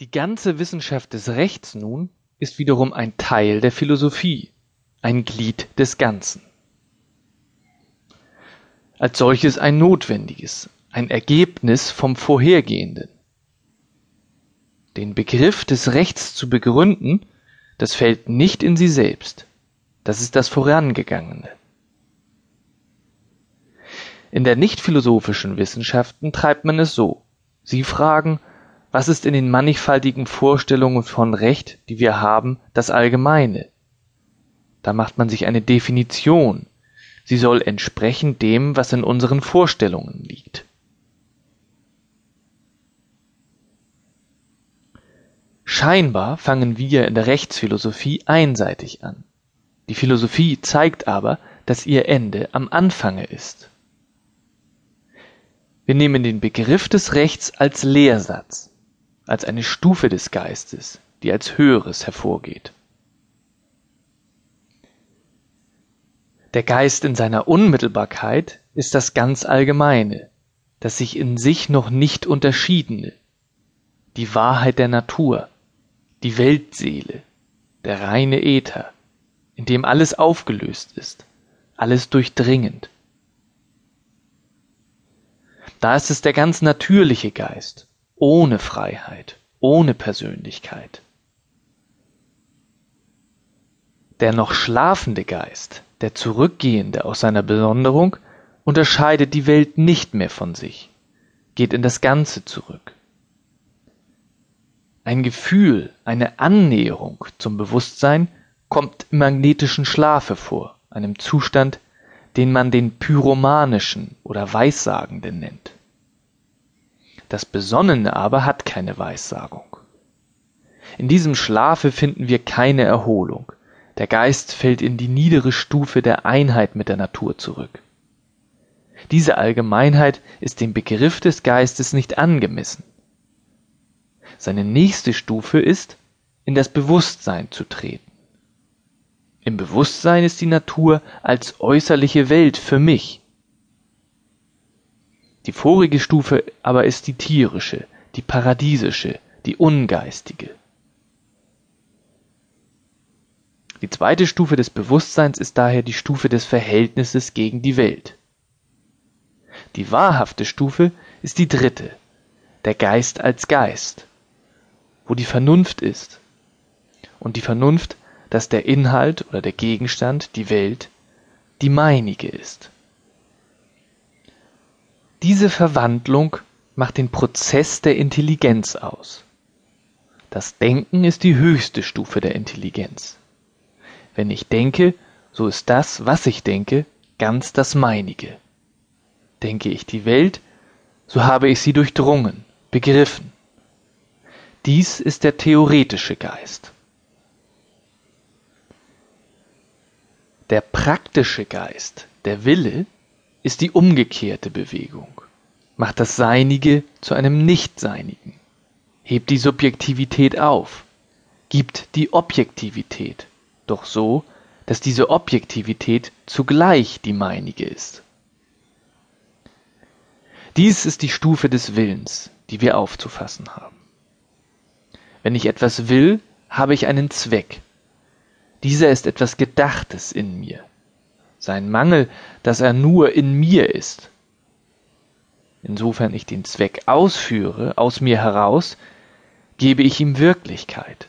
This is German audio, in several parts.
Die ganze Wissenschaft des Rechts nun ist wiederum ein Teil der Philosophie, ein Glied des Ganzen. Als solches ein notwendiges, ein Ergebnis vom Vorhergehenden. Den Begriff des Rechts zu begründen, das fällt nicht in sie selbst, das ist das Vorangegangene. In der nicht-philosophischen Wissenschaften treibt man es so. Sie fragen, was ist in den mannigfaltigen Vorstellungen von Recht, die wir haben, das Allgemeine? Da macht man sich eine Definition. Sie soll entsprechen dem, was in unseren Vorstellungen liegt. Scheinbar fangen wir in der Rechtsphilosophie einseitig an. Die Philosophie zeigt aber, dass ihr Ende am Anfange ist. Wir nehmen den Begriff des Rechts als Lehrsatz, als eine Stufe des Geistes, die als Höheres hervorgeht. Der Geist in seiner Unmittelbarkeit ist das ganz Allgemeine, das sich in sich noch nicht unterschiedene, die Wahrheit der Natur, die Weltseele, der reine Äther, in dem alles aufgelöst ist, alles durchdringend. Da ist es der ganz natürliche Geist, ohne Freiheit, ohne Persönlichkeit. Der noch schlafende Geist, der Zurückgehende aus seiner Besonderung, unterscheidet die Welt nicht mehr von sich, geht in das Ganze zurück. Ein Gefühl, eine Annäherung zum Bewusstsein kommt im magnetischen Schlafe vor, einem Zustand, den man den pyromanischen oder weissagenden nennt. Das Besonnene aber hat keine Weissagung. In diesem Schlafe finden wir keine Erholung. Der Geist fällt in die niedere Stufe der Einheit mit der Natur zurück. Diese Allgemeinheit ist dem Begriff des Geistes nicht angemessen. Seine nächste Stufe ist, in das Bewusstsein zu treten. Im Bewusstsein ist die Natur als äußerliche Welt für mich. Die vorige Stufe aber ist die tierische, die paradiesische, die ungeistige. Die zweite Stufe des Bewusstseins ist daher die Stufe des Verhältnisses gegen die Welt. Die wahrhafte Stufe ist die dritte, der Geist als Geist, wo die Vernunft ist. Und die Vernunft dass der Inhalt oder der Gegenstand, die Welt, die meinige ist. Diese Verwandlung macht den Prozess der Intelligenz aus. Das Denken ist die höchste Stufe der Intelligenz. Wenn ich denke, so ist das, was ich denke, ganz das meinige. Denke ich die Welt, so habe ich sie durchdrungen, begriffen. Dies ist der theoretische Geist. Der praktische Geist, der Wille, ist die umgekehrte Bewegung, macht das Seinige zu einem Nichtseinigen, hebt die Subjektivität auf, gibt die Objektivität, doch so, dass diese Objektivität zugleich die meinige ist. Dies ist die Stufe des Willens, die wir aufzufassen haben. Wenn ich etwas will, habe ich einen Zweck, dieser ist etwas Gedachtes in mir. Sein Mangel, dass er nur in mir ist. Insofern ich den Zweck ausführe, aus mir heraus, gebe ich ihm Wirklichkeit.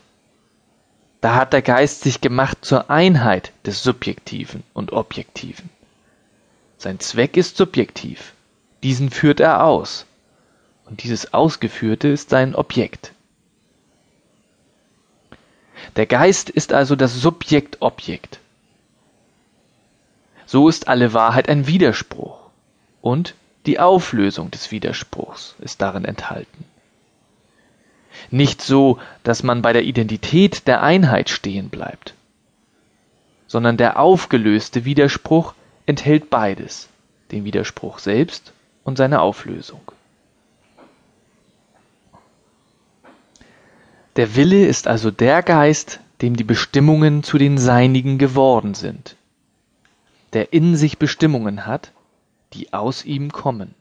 Da hat der Geist sich gemacht zur Einheit des Subjektiven und Objektiven. Sein Zweck ist subjektiv, diesen führt er aus, und dieses Ausgeführte ist sein Objekt. Der Geist ist also das Subjekt-Objekt. So ist alle Wahrheit ein Widerspruch und die Auflösung des Widerspruchs ist darin enthalten. Nicht so, dass man bei der Identität der Einheit stehen bleibt, sondern der aufgelöste Widerspruch enthält beides, den Widerspruch selbst und seine Auflösung. Der Wille ist also der Geist, dem die Bestimmungen zu den Seinigen geworden sind, der in sich Bestimmungen hat, die aus ihm kommen